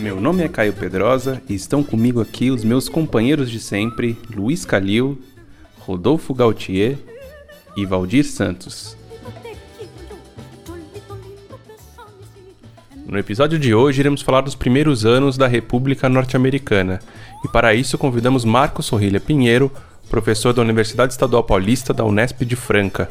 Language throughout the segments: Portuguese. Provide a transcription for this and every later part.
Meu nome é Caio Pedrosa e estão comigo aqui os meus companheiros de sempre, Luiz Calil, Rodolfo Gautier e Valdir Santos. No episódio de hoje iremos falar dos primeiros anos da República Norte-Americana e para isso convidamos Marcos Sorrilha Pinheiro, professor da Universidade Estadual Paulista da Unesp de Franca.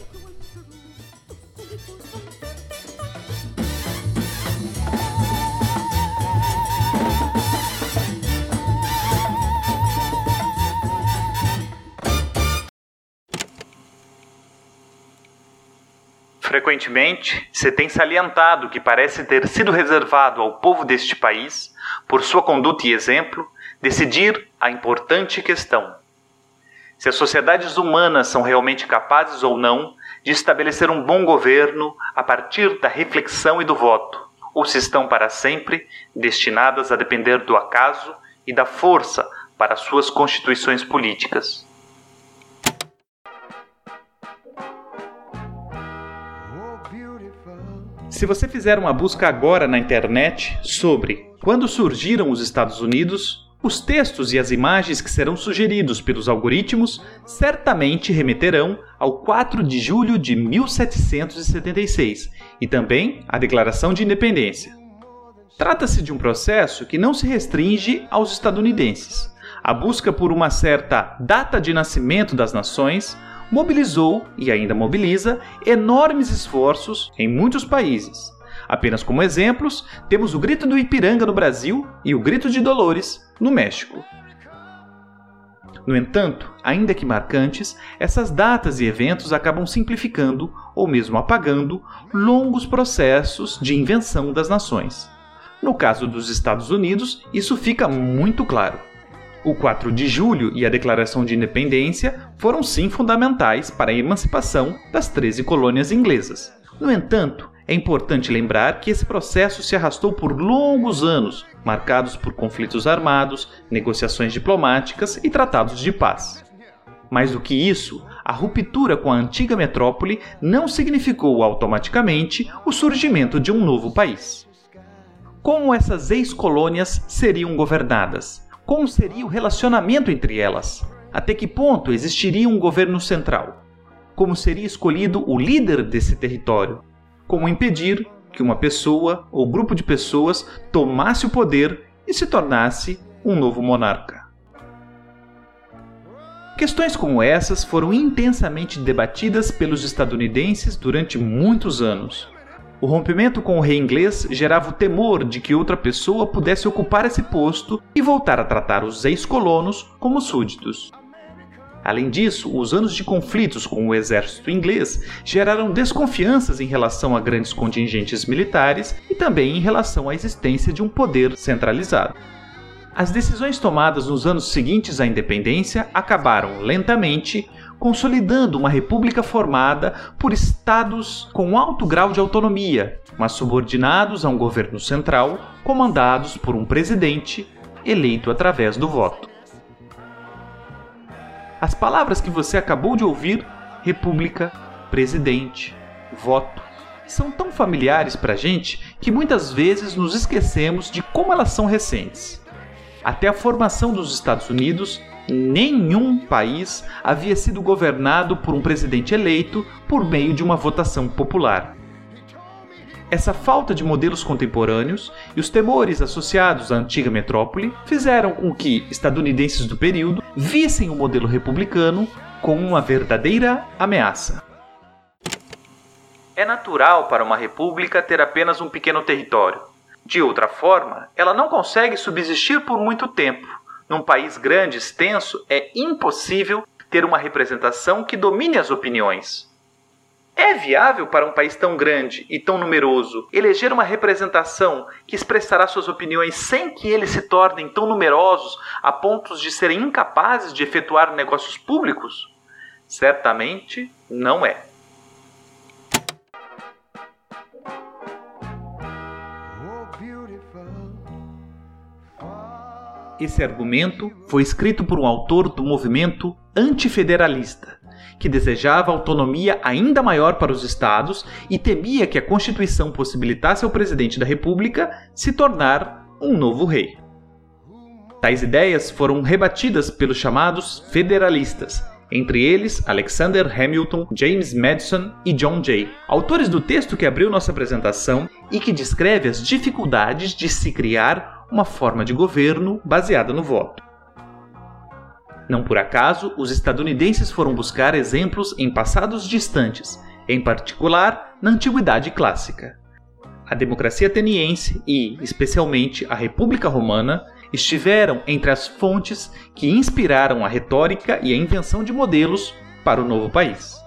Frequentemente, se tem salientado que parece ter sido reservado ao povo deste país, por sua conduta e exemplo, decidir a importante questão: se as sociedades humanas são realmente capazes ou não de estabelecer um bom governo a partir da reflexão e do voto, ou se estão para sempre destinadas a depender do acaso e da força para suas constituições políticas. Se você fizer uma busca agora na internet sobre quando surgiram os Estados Unidos, os textos e as imagens que serão sugeridos pelos algoritmos certamente remeterão ao 4 de julho de 1776 e também à Declaração de Independência. Trata-se de um processo que não se restringe aos estadunidenses. A busca por uma certa data de nascimento das nações mobilizou e ainda mobiliza enormes esforços em muitos países. Apenas como exemplos, temos o Grito do Ipiranga no Brasil e o Grito de Dolores no México. No entanto, ainda que marcantes, essas datas e eventos acabam simplificando ou mesmo apagando longos processos de invenção das nações. No caso dos Estados Unidos, isso fica muito claro. O 4 de julho e a Declaração de Independência foram sim fundamentais para a emancipação das 13 colônias inglesas. No entanto, é importante lembrar que esse processo se arrastou por longos anos, marcados por conflitos armados, negociações diplomáticas e tratados de paz. Mais do que isso, a ruptura com a antiga metrópole não significou automaticamente o surgimento de um novo país. Como essas ex-colônias seriam governadas? Como seria o relacionamento entre elas? Até que ponto existiria um governo central? Como seria escolhido o líder desse território? como impedir que uma pessoa ou grupo de pessoas tomasse o poder e se tornasse um novo monarca. Questões como essas foram intensamente debatidas pelos estadunidenses durante muitos anos. O rompimento com o rei inglês gerava o temor de que outra pessoa pudesse ocupar esse posto e voltar a tratar os ex-colonos como súditos. Além disso, os anos de conflitos com o exército inglês geraram desconfianças em relação a grandes contingentes militares e também em relação à existência de um poder centralizado. As decisões tomadas nos anos seguintes à independência acabaram lentamente consolidando uma república formada por estados com alto grau de autonomia, mas subordinados a um governo central, comandados por um presidente eleito através do voto. As palavras que você acabou de ouvir, república, presidente, voto, são tão familiares para a gente que muitas vezes nos esquecemos de como elas são recentes. Até a formação dos Estados Unidos, nenhum país havia sido governado por um presidente eleito por meio de uma votação popular. Essa falta de modelos contemporâneos e os temores associados à antiga metrópole fizeram com que estadunidenses do período vissem o modelo republicano como uma verdadeira ameaça. É natural para uma república ter apenas um pequeno território. De outra forma, ela não consegue subsistir por muito tempo. Num país grande extenso, é impossível ter uma representação que domine as opiniões. É viável para um país tão grande e tão numeroso eleger uma representação que expressará suas opiniões sem que eles se tornem tão numerosos a pontos de serem incapazes de efetuar negócios públicos? Certamente não é. Esse argumento foi escrito por um autor do movimento antifederalista, que desejava autonomia ainda maior para os estados e temia que a Constituição possibilitasse ao presidente da República se tornar um novo rei. Tais ideias foram rebatidas pelos chamados federalistas, entre eles Alexander Hamilton, James Madison e John Jay, autores do texto que abriu nossa apresentação e que descreve as dificuldades de se criar uma forma de governo baseada no voto. Não por acaso, os estadunidenses foram buscar exemplos em passados distantes, em particular na Antiguidade Clássica. A democracia ateniense e, especialmente, a República Romana estiveram entre as fontes que inspiraram a retórica e a invenção de modelos para o novo país.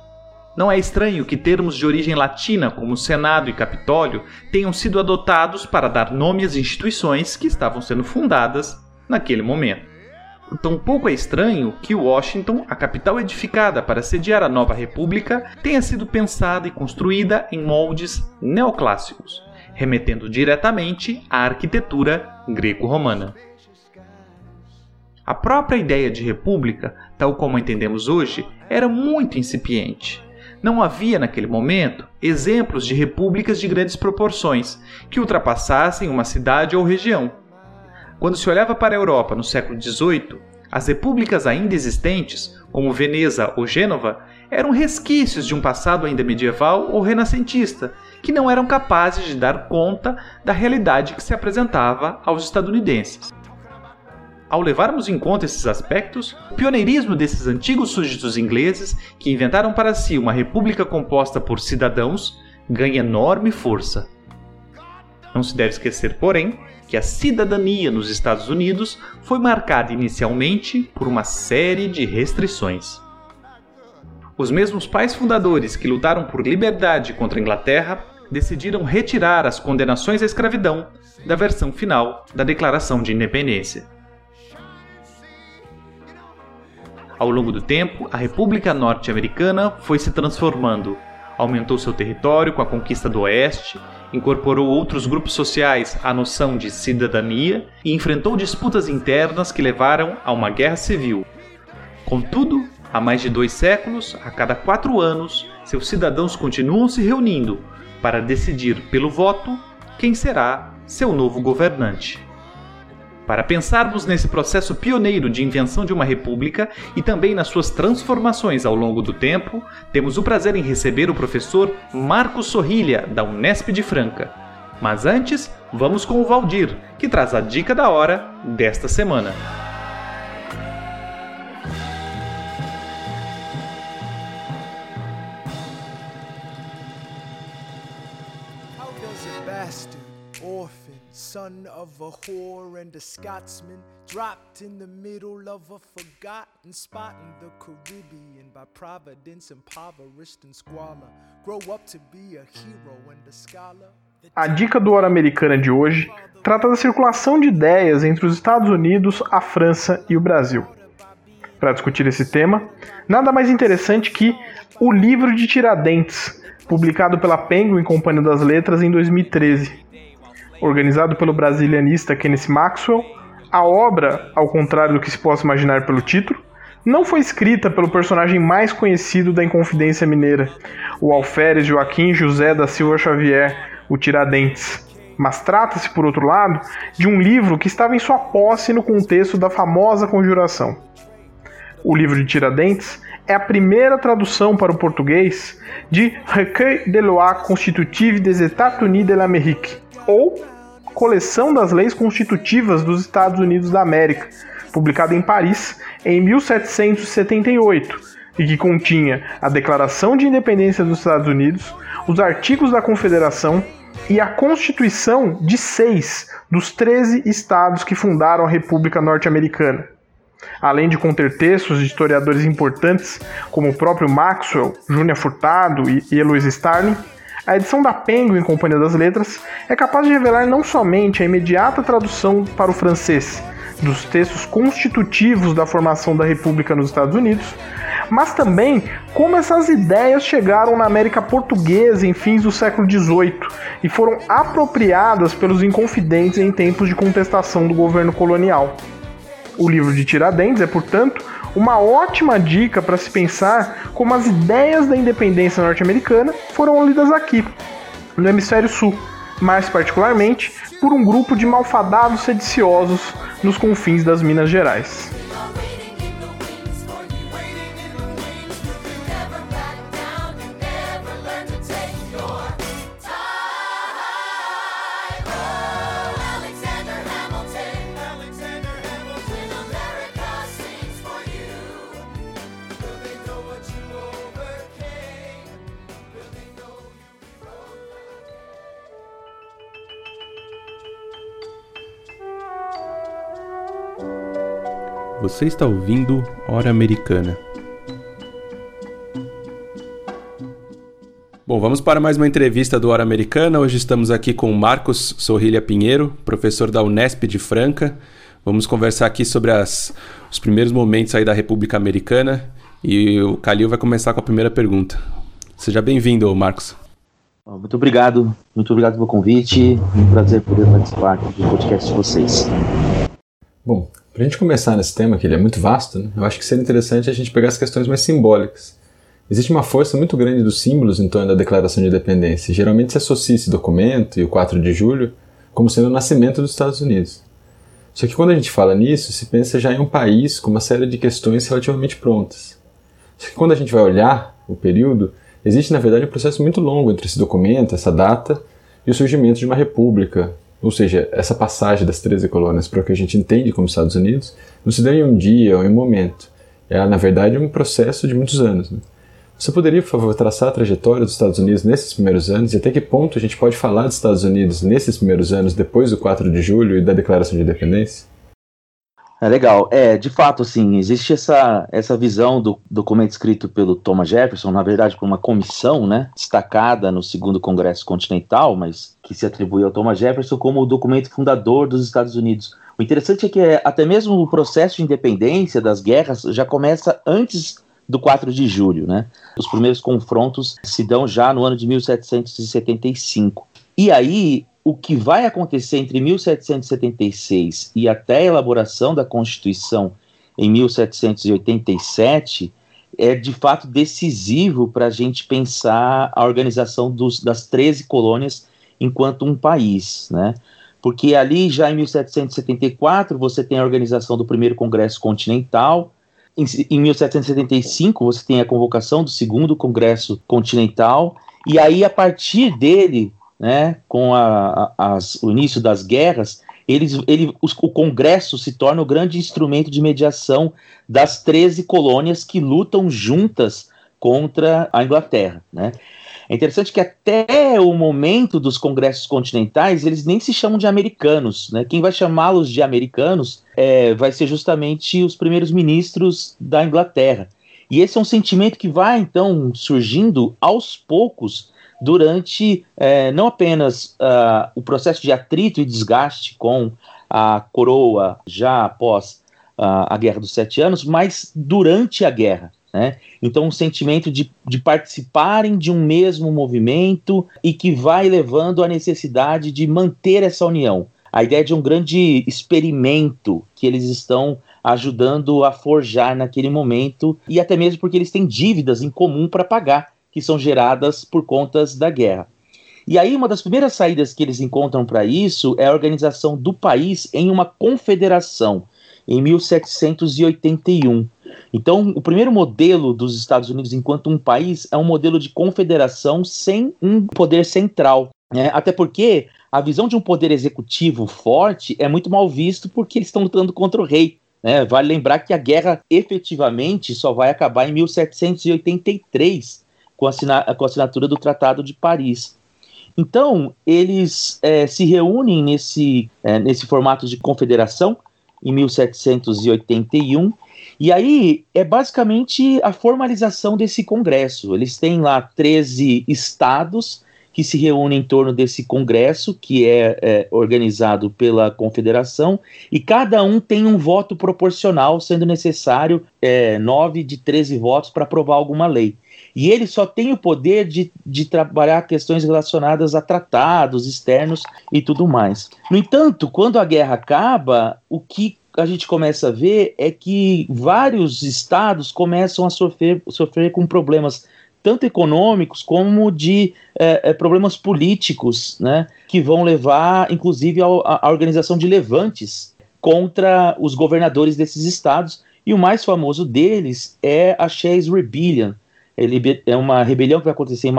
Não é estranho que termos de origem latina, como Senado e Capitólio, tenham sido adotados para dar nome às instituições que estavam sendo fundadas naquele momento. Tampouco é estranho que Washington, a capital edificada para sediar a nova república, tenha sido pensada e construída em moldes neoclássicos, remetendo diretamente à arquitetura greco-romana. A própria ideia de república, tal como a entendemos hoje, era muito incipiente não havia naquele momento exemplos de repúblicas de grandes proporções que ultrapassassem uma cidade ou região. Quando se olhava para a Europa no século XVIII, as repúblicas ainda existentes, como Veneza ou Gênova, eram resquícios de um passado ainda medieval ou renascentista, que não eram capazes de dar conta da realidade que se apresentava aos estadunidenses. Ao levarmos em conta esses aspectos, o pioneirismo desses antigos súditos ingleses, que inventaram para si uma república composta por cidadãos, ganha enorme força. Não se deve esquecer, porém, que a cidadania nos Estados Unidos foi marcada inicialmente por uma série de restrições. Os mesmos pais fundadores que lutaram por liberdade contra a Inglaterra decidiram retirar as condenações à escravidão da versão final da Declaração de Independência. Ao longo do tempo, a República Norte-Americana foi se transformando. Aumentou seu território com a conquista do Oeste, incorporou outros grupos sociais à noção de cidadania e enfrentou disputas internas que levaram a uma guerra civil. Contudo, há mais de dois séculos, a cada quatro anos, seus cidadãos continuam se reunindo para decidir pelo voto quem será seu novo governante. Para pensarmos nesse processo pioneiro de invenção de uma república e também nas suas transformações ao longo do tempo, temos o prazer em receber o professor Marcos Sorrilha, da Unesp de Franca. Mas antes, vamos com o Valdir, que traz a dica da hora desta semana. Son of a whore and a Scotsman, dropped in the middle of a forgotten spot in the Caribbean by providence, impoverished and squalor. Grow up to be a hero and a scholar. A dica do Hora Americana de hoje trata da circulação de ideias entre os Estados Unidos, a França e o Brasil. Para discutir esse tema, nada mais interessante que o livro de Tiradentes, publicado pela Penguin Companhia das Letras em 2013 organizado pelo brasilianista Kenneth Maxwell, a obra, ao contrário do que se possa imaginar pelo título, não foi escrita pelo personagem mais conhecido da Inconfidência Mineira, o alferes Joaquim José da Silva Xavier, o Tiradentes. Mas trata-se, por outro lado, de um livro que estava em sua posse no contexto da famosa conjuração. O livro de Tiradentes é a primeira tradução para o português de Recueil de lois constitutives des États-Unis de l'Amérique, ou Coleção das Leis Constitutivas dos Estados Unidos da América, publicada em Paris em 1778, e que continha a Declaração de Independência dos Estados Unidos, os artigos da Confederação e a Constituição de seis dos 13 estados que fundaram a República Norte-Americana. além de conter textos de historiadores importantes como o próprio Maxwell, Júnior Furtado e Eloise Starling, a edição da Penguin Companhia das Letras é capaz de revelar não somente a imediata tradução para o francês dos textos constitutivos da formação da República nos Estados Unidos, mas também como essas ideias chegaram na América Portuguesa em fins do século XVIII e foram apropriadas pelos inconfidentes em tempos de contestação do governo colonial. O livro de Tiradentes é, portanto, uma ótima dica para se pensar como as ideias da independência norte-americana foram lidas aqui, no hemisfério sul, mais particularmente por um grupo de malfadados sediciosos nos confins das Minas Gerais. Você está ouvindo Hora Americana. Bom, vamos para mais uma entrevista do Hora Americana. Hoje estamos aqui com Marcos Sorrilha Pinheiro, professor da Unesp de Franca. Vamos conversar aqui sobre as, os primeiros momentos aí da República Americana e o Calil vai começar com a primeira pergunta. Seja bem-vindo, Marcos. Muito obrigado, muito obrigado pelo convite. Um prazer poder participar do podcast de vocês. Bom, para a gente começar nesse tema, que ele é muito vasto, né, eu acho que seria interessante a gente pegar as questões mais simbólicas. Existe uma força muito grande dos símbolos em torno da Declaração de Independência. Geralmente se associa esse documento e o 4 de julho como sendo o nascimento dos Estados Unidos. Só que quando a gente fala nisso, se pensa já em um país com uma série de questões relativamente prontas. Só que quando a gente vai olhar o período, existe na verdade um processo muito longo entre esse documento, essa data, e o surgimento de uma república, ou seja, essa passagem das 13 colônias para o que a gente entende como Estados Unidos não se deu em um dia ou em um momento. É, na verdade, um processo de muitos anos. Né? Você poderia, por favor, traçar a trajetória dos Estados Unidos nesses primeiros anos e até que ponto a gente pode falar dos Estados Unidos nesses primeiros anos, depois do 4 de julho e da Declaração de Independência? É legal. É, de fato, assim, existe essa, essa visão do documento escrito pelo Thomas Jefferson, na verdade, por uma comissão, né, destacada no segundo Congresso Continental, mas que se atribui ao Thomas Jefferson como o documento fundador dos Estados Unidos. O interessante é que é, até mesmo o processo de independência das guerras já começa antes do 4 de julho, né? Os primeiros confrontos se dão já no ano de 1775. E aí o que vai acontecer entre 1776 e até a elaboração da Constituição em 1787 é de fato decisivo para a gente pensar a organização dos, das 13 colônias enquanto um país, né? Porque ali já em 1774 você tem a organização do primeiro Congresso Continental, em, em 1775 você tem a convocação do segundo Congresso Continental, e aí a partir dele né, com a, a, as, o início das guerras, eles, ele, os, o Congresso se torna o grande instrumento de mediação das 13 colônias que lutam juntas contra a Inglaterra. Né? É interessante que até o momento dos congressos continentais, eles nem se chamam de americanos. Né? Quem vai chamá-los de americanos é, vai ser justamente os primeiros ministros da Inglaterra. E esse é um sentimento que vai, então, surgindo aos poucos durante é, não apenas uh, o processo de atrito e desgaste com a coroa já após uh, a Guerra dos Sete Anos, mas durante a guerra. Né? Então, um sentimento de, de participarem de um mesmo movimento e que vai levando à necessidade de manter essa união. A ideia de um grande experimento que eles estão ajudando a forjar naquele momento, e até mesmo porque eles têm dívidas em comum para pagar que são geradas por contas da guerra. E aí, uma das primeiras saídas que eles encontram para isso é a organização do país em uma confederação, em 1781. Então, o primeiro modelo dos Estados Unidos enquanto um país é um modelo de confederação sem um poder central. Né? Até porque a visão de um poder executivo forte é muito mal visto porque eles estão lutando contra o rei. Né? Vale lembrar que a guerra efetivamente só vai acabar em 1783 com a, com a assinatura do Tratado de Paris. Então, eles é, se reúnem nesse, é, nesse formato de confederação em 1781. E aí é basicamente a formalização desse Congresso. Eles têm lá 13 estados que se reúnem em torno desse Congresso, que é, é, organizado pela Confederação, e cada um tem um voto proporcional, sendo necessário é, 9 de 13 votos para aprovar alguma lei. E ele só tem o poder de, de trabalhar questões relacionadas a tratados externos e tudo mais. No entanto, quando a guerra acaba, o que a gente começa a ver é que vários estados começam a sofrer, sofrer com problemas tanto econômicos como de é, problemas políticos, né, que vão levar, inclusive, à organização de levantes contra os governadores desses estados. E o mais famoso deles é a Shays Rebellion. É uma rebelião que vai acontecer em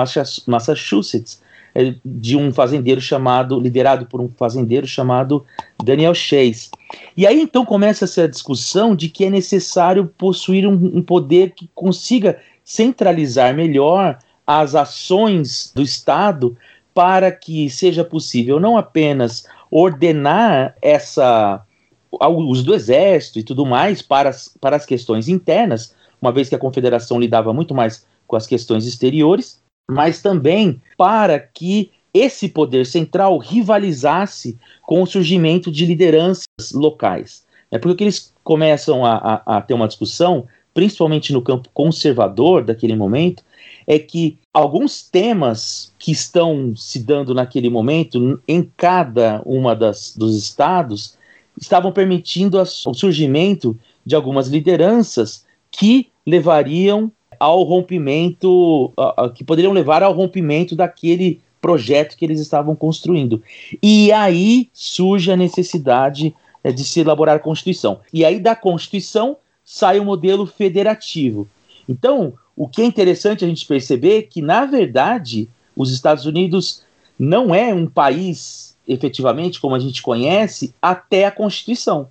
Massachusetts, é, de um fazendeiro chamado, liderado por um fazendeiro chamado Daniel Chase. E aí então começa-se a discussão de que é necessário possuir um, um poder que consiga centralizar melhor as ações do Estado para que seja possível não apenas ordenar essa o uso do exército e tudo mais para as, para as questões internas, uma vez que a confederação lidava muito mais com as questões exteriores, mas também para que esse poder central rivalizasse com o surgimento de lideranças locais. É porque eles começam a, a, a ter uma discussão principalmente no campo conservador daquele momento, é que alguns temas que estão se dando naquele momento em cada uma das dos estados estavam permitindo o surgimento de algumas lideranças que levariam ao rompimento, que poderiam levar ao rompimento daquele projeto que eles estavam construindo. E aí surge a necessidade uh, de se elaborar a Constituição. E aí da Constituição sai o modelo federativo. Então, o que é interessante a gente perceber é que, na verdade, os Estados Unidos não é um país, efetivamente, como a gente conhece, até a Constituição.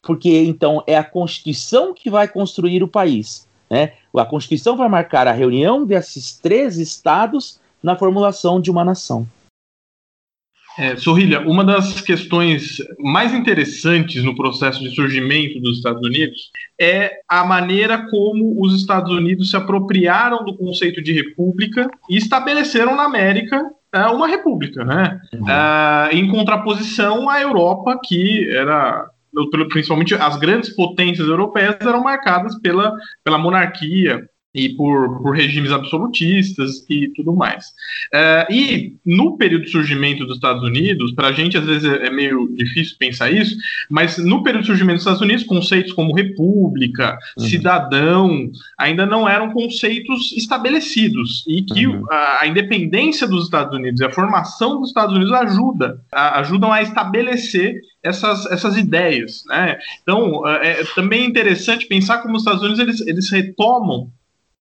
Porque, então, é a Constituição que vai construir o país. Né? A Constituição vai marcar a reunião desses três estados na formulação de uma nação. É, Sorrilha, uma das questões mais interessantes no processo de surgimento dos Estados Unidos é a maneira como os Estados Unidos se apropriaram do conceito de república e estabeleceram na América é, uma república, né? Uhum. É, em contraposição à Europa, que era principalmente as grandes potências europeias eram marcadas pela, pela monarquia e por, por regimes absolutistas e tudo mais. Uh, e no período de surgimento dos Estados Unidos, para a gente às vezes é, é meio difícil pensar isso, mas no período de surgimento dos Estados Unidos, conceitos como república, uhum. cidadão, ainda não eram conceitos estabelecidos e que uhum. a, a, independência dos Estados Unidos e a formação dos Estados Unidos ajuda, a, ajudam a estabelecer essas, essas ideias. Né? Então, é, é também interessante pensar como os Estados Unidos eles, eles retomam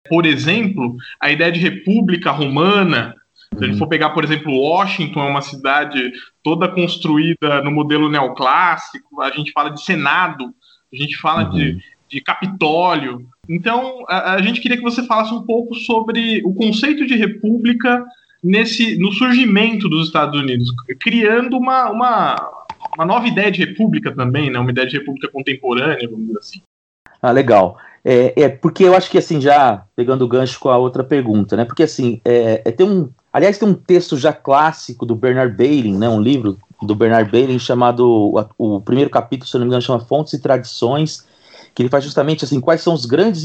por exemplo, a ideia de república romana, se a gente uhum. for pegar, por exemplo, Washington, é uma cidade toda construída no modelo neoclássico, a gente fala de Senado, a gente fala uhum. de, de Capitólio. Então, a, a, gente queria que você falasse um pouco sobre o conceito de república nesse, no surgimento dos Estados Unidos, criando uma, uma, uma nova ideia de república também, né? uma ideia de república contemporânea, vamos dizer assim. Ah, legal. É, é, porque eu acho que assim, já pegando o gancho com a outra pergunta, né? Porque assim, é, é, tem um. Aliás, tem um texto já clássico do Bernard Bailey, né? Um livro do Bernard Bailey chamado. O, o primeiro capítulo, se não me engano, chama Fontes e Tradições, que ele faz justamente assim, quais são os grandes,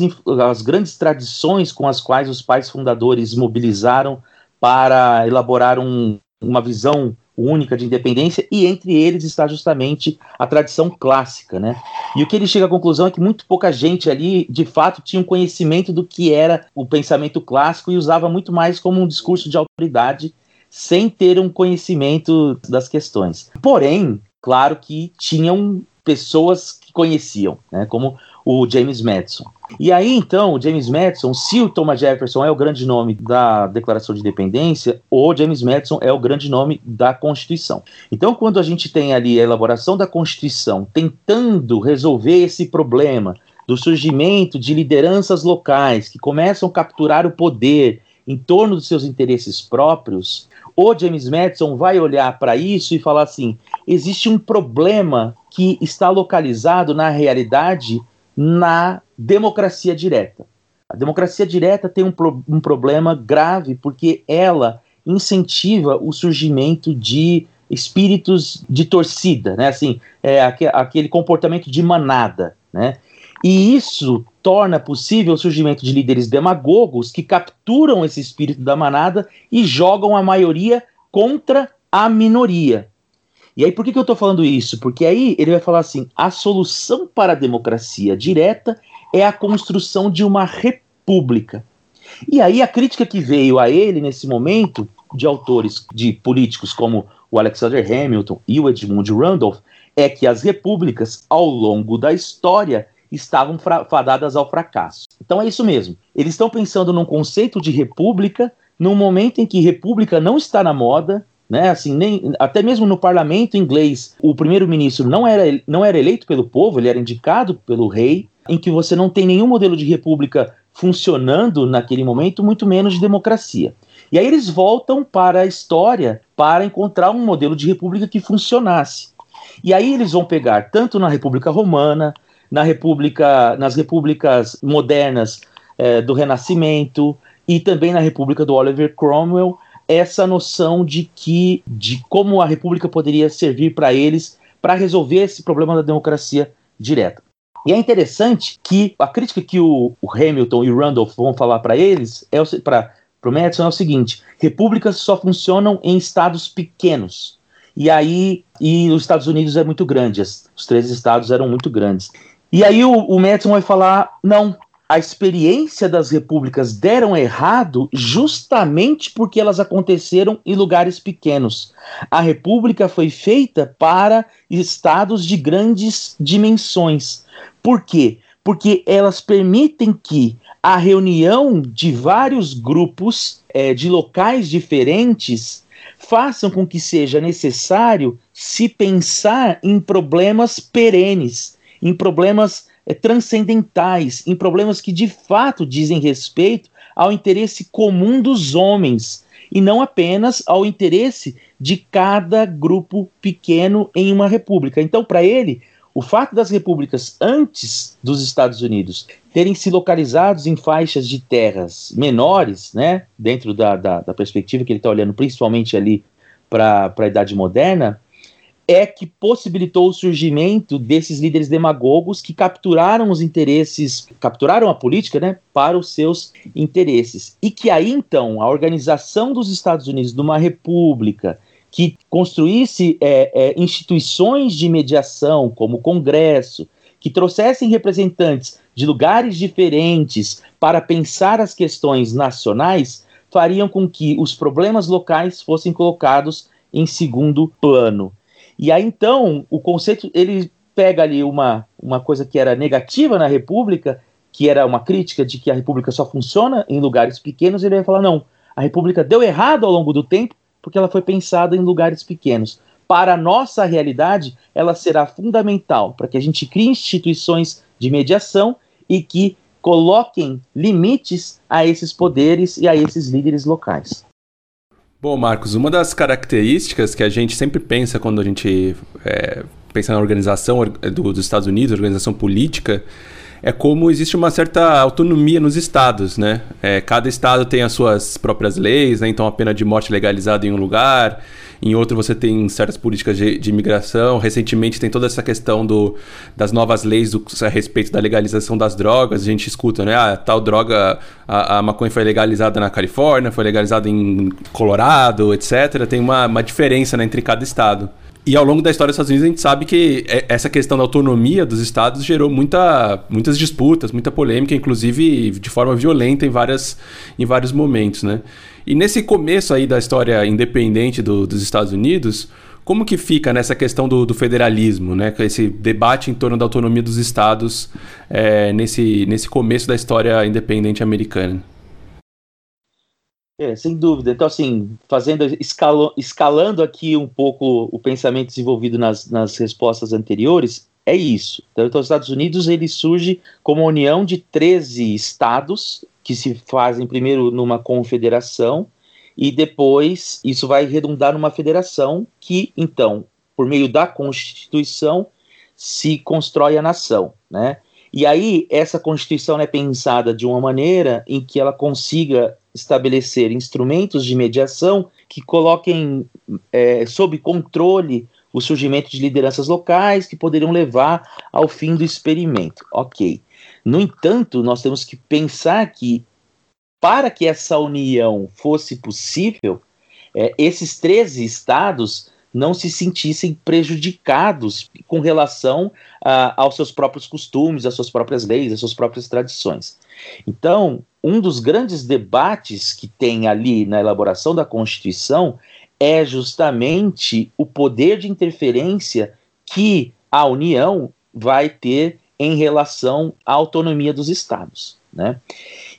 as grandes tradições com as quais os pais fundadores mobilizaram para elaborar um, uma visão única de independência, e entre eles está justamente a tradição clássica, né? E o que ele chega à conclusão é que muito pouca gente ali, de fato, tinha um conhecimento do que era o pensamento clássico e usava muito mais como um discurso de autoridade, sem ter um conhecimento das questões. Porém, claro que tinham pessoas que conheciam, né? Como o James Madison. E aí, então, o James Madison, se o Thomas Jefferson é o grande nome da Declaração de Independência, o James Madison é o grande nome da Constituição. Então, quando a gente tem ali a elaboração da Constituição tentando resolver esse problema do surgimento de lideranças locais que começam a capturar o poder em torno dos seus interesses próprios, o James Madison vai olhar para isso e falar assim: existe um problema que está localizado na realidade na democracia direta. A democracia direta tem um, pro, um problema grave porque ela incentiva o surgimento de espíritos de torcida, né? Assim, é, aquele comportamento de manada, né? E isso torna possível o surgimento de líderes demagogos que capturam esse espírito da manada e jogam a maioria contra a minoria. E aí, por que, que eu estou falando isso? Porque aí ele vai falar assim: a solução para a democracia direta é a construção de uma república. E aí, a crítica que veio a ele nesse momento, de autores, de políticos como o Alexander Hamilton e o Edmund Randolph, é que as repúblicas, ao longo da história, estavam fadadas ao fracasso. Então é isso mesmo. Eles estão pensando num conceito de república, num momento em que república não está na moda, né? Assim, nem, até mesmo no parlamento inglês, o primeiro-ministro não era, não era eleito pelo povo, ele era indicado pelo rei, em que você não tem nenhum modelo de república funcionando naquele momento, muito menos de democracia. E aí eles voltam para a história para encontrar um modelo de república que funcionasse. E aí eles vão pegar tanto na República Romana, na República, nas repúblicas modernas eh, do Renascimento e também na República do Oliver Cromwell, essa noção de que de como a república poderia servir para eles para resolver esse problema da democracia direta. E é interessante que a crítica que o, o Hamilton e o Randolph vão falar para eles, é para o Madison, é o seguinte: repúblicas só funcionam em estados pequenos. E aí, e os Estados Unidos é muito grande, os três estados eram muito grandes. E aí o, o Madison vai falar: não, a experiência das repúblicas deram errado justamente porque elas aconteceram em lugares pequenos. A república foi feita para estados de grandes dimensões. Por quê? Porque elas permitem que a reunião de vários grupos é, de locais diferentes façam com que seja necessário se pensar em problemas perenes, em problemas transcendentais, em problemas que de fato dizem respeito ao interesse comum dos homens e não apenas ao interesse de cada grupo pequeno em uma república. Então, para ele, o fato das repúblicas antes dos Estados Unidos terem se localizados em faixas de terras menores, né, dentro da, da, da perspectiva que ele está olhando principalmente ali para a Idade Moderna, é que possibilitou o surgimento desses líderes demagogos que capturaram os interesses, capturaram a política, né, para os seus interesses. E que aí então a organização dos Estados Unidos numa república que construísse é, é, instituições de mediação, como o Congresso, que trouxessem representantes de lugares diferentes para pensar as questões nacionais, fariam com que os problemas locais fossem colocados em segundo plano. E aí então o conceito ele pega ali uma, uma coisa que era negativa na República, que era uma crítica de que a República só funciona em lugares pequenos, e ele vai falar: não, a República deu errado ao longo do tempo porque ela foi pensada em lugares pequenos. Para a nossa realidade, ela será fundamental para que a gente crie instituições de mediação e que coloquem limites a esses poderes e a esses líderes locais. Bom, Marcos, uma das características que a gente sempre pensa quando a gente é, pensa na organização do, dos Estados Unidos, organização política, é como existe uma certa autonomia nos estados, né? É, cada estado tem as suas próprias leis, né? então a pena de morte legalizada em um lugar, em outro você tem certas políticas de, de imigração. Recentemente tem toda essa questão do, das novas leis do, a respeito da legalização das drogas. A gente escuta, né? Ah, tal droga, a, a maconha foi legalizada na Califórnia, foi legalizada em Colorado, etc. Tem uma, uma diferença né, entre cada estado. E ao longo da história dos Estados Unidos, a gente sabe que essa questão da autonomia dos estados gerou muita, muitas disputas, muita polêmica, inclusive de forma violenta em, várias, em vários momentos, né? E nesse começo aí da história independente do, dos Estados Unidos, como que fica nessa questão do, do, federalismo, né? Esse debate em torno da autonomia dos estados é, nesse, nesse começo da história independente americana? É, sem dúvida. Então, assim, fazendo escalo, escalando aqui um pouco o pensamento desenvolvido nas, nas respostas anteriores, é isso. Então, os Estados Unidos ele surge como uma união de 13 estados que se fazem primeiro numa confederação e depois isso vai redundar numa federação que, então, por meio da Constituição, se constrói a nação, né? E aí essa Constituição é pensada de uma maneira em que ela consiga estabelecer instrumentos de mediação que coloquem é, sob controle o surgimento de lideranças locais que poderiam levar ao fim do experimento. Ok. No entanto, nós temos que pensar que para que essa união fosse possível, é, esses 13 estados não se sentissem prejudicados com relação a, aos seus próprios costumes, às suas próprias leis, às suas próprias tradições. Então, um dos grandes debates que tem ali na elaboração da Constituição é justamente o poder de interferência que a União vai ter em relação à autonomia dos estados. Né?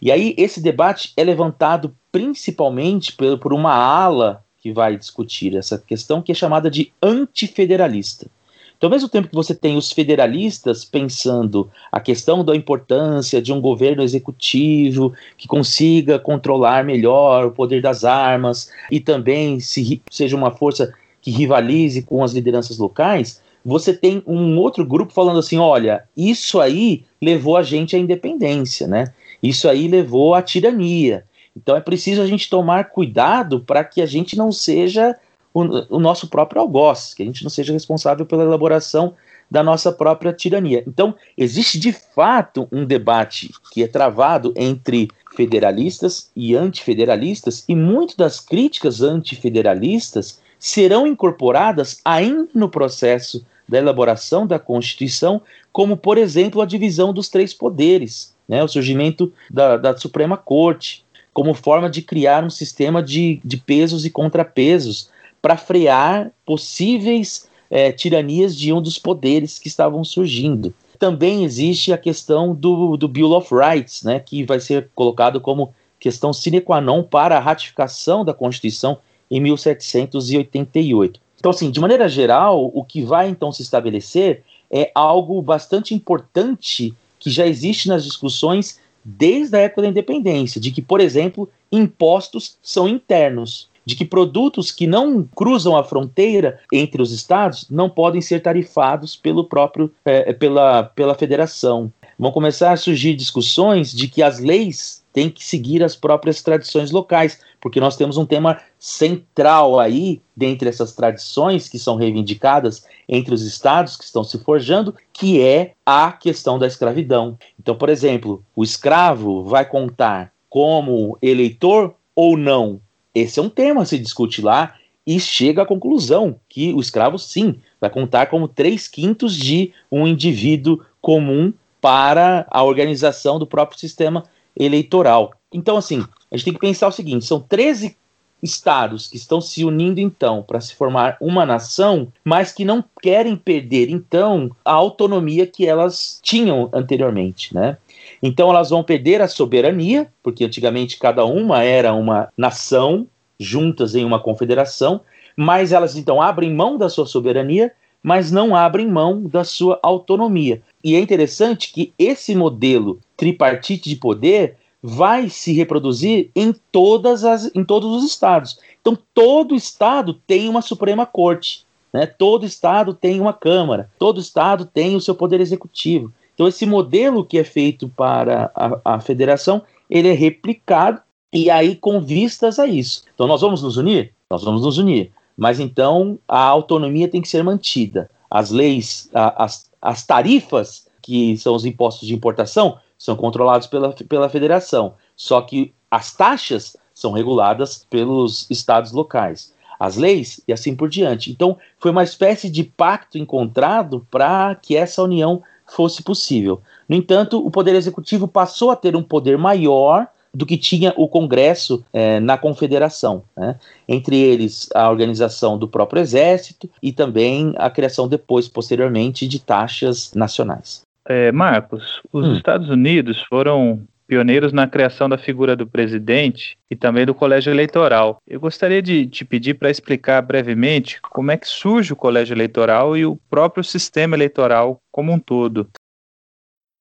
E aí esse debate é levantado principalmente por, por uma ala que vai discutir essa questão, que é chamada de antifederalista. Então, ao mesmo tempo que você tem os federalistas pensando a questão da importância de um governo executivo que consiga controlar melhor o poder das armas e também se seja uma força que rivalize com as lideranças locais, você tem um outro grupo falando assim: olha, isso aí levou a gente à independência, né? Isso aí levou à tirania. Então é preciso a gente tomar cuidado para que a gente não seja o, o, nosso próprio algoz, que a gente não seja responsável pela elaboração da nossa própria tirania. Então, existe de fato um debate que é travado entre federalistas e antifederalistas, e muitas das críticas antifederalistas serão incorporadas ainda no processo da elaboração da Constituição, como, por exemplo, a divisão dos três poderes, né, o surgimento da, da Suprema Corte, como forma de criar um sistema de, de pesos e contrapesos para frear possíveis é, tiranias de um dos poderes que estavam surgindo. Também existe a questão do, do Bill of Rights, né, que vai ser colocado como questão sine qua non para a ratificação da Constituição em 1788. Então, assim, de maneira geral, o que vai então se estabelecer é algo bastante importante que já existe nas discussões desde a época da independência, de que, por exemplo, impostos são internos, de que produtos que não cruzam a fronteira entre os estados não podem ser tarifados pelo próprio é, pela, pela federação. Vão começar a surgir discussões de que as leis têm que seguir as próprias tradições locais, porque nós temos um tema central aí, dentre essas tradições que são reivindicadas entre os estados que estão se forjando, que é a questão da escravidão. Então, por exemplo, o escravo vai contar como eleitor ou não? Esse é um tema a se discute lá e chega à conclusão que o escravo, sim, vai contar como três quintos de um indivíduo comum para a organização do próprio sistema eleitoral. Então, assim, a gente tem que pensar o seguinte: são 13 estados que estão se unindo então para se formar uma nação, mas que não querem perder então a autonomia que elas tinham anteriormente, né? Então elas vão perder a soberania, porque antigamente cada uma era uma nação juntas em uma confederação, mas elas então abrem mão da sua soberania, mas não abrem mão da sua autonomia. E é interessante que esse modelo tripartite de poder vai se reproduzir em, todas as, em todos os estados. Então, todo estado tem uma Suprema Corte, né? todo estado tem uma Câmara, todo estado tem o seu poder executivo. Então, esse modelo que é feito para a, a federação, ele é replicado e aí com vistas a isso. Então, nós vamos nos unir? Nós vamos nos unir. Mas então a autonomia tem que ser mantida. As leis, a, as, as tarifas, que são os impostos de importação, são controlados pela, pela federação. Só que as taxas são reguladas pelos estados locais. As leis e assim por diante. Então, foi uma espécie de pacto encontrado para que essa união fosse possível. No entanto, o Poder Executivo passou a ter um poder maior do que tinha o Congresso é, na Confederação, né? entre eles a organização do próprio Exército e também a criação depois, posteriormente, de taxas nacionais. É, Marcos, os hum. Estados Unidos foram pioneiros na criação da figura do presidente e também do colégio eleitoral. Eu gostaria de te pedir para explicar brevemente como é que surge o colégio eleitoral e o próprio sistema eleitoral como um todo.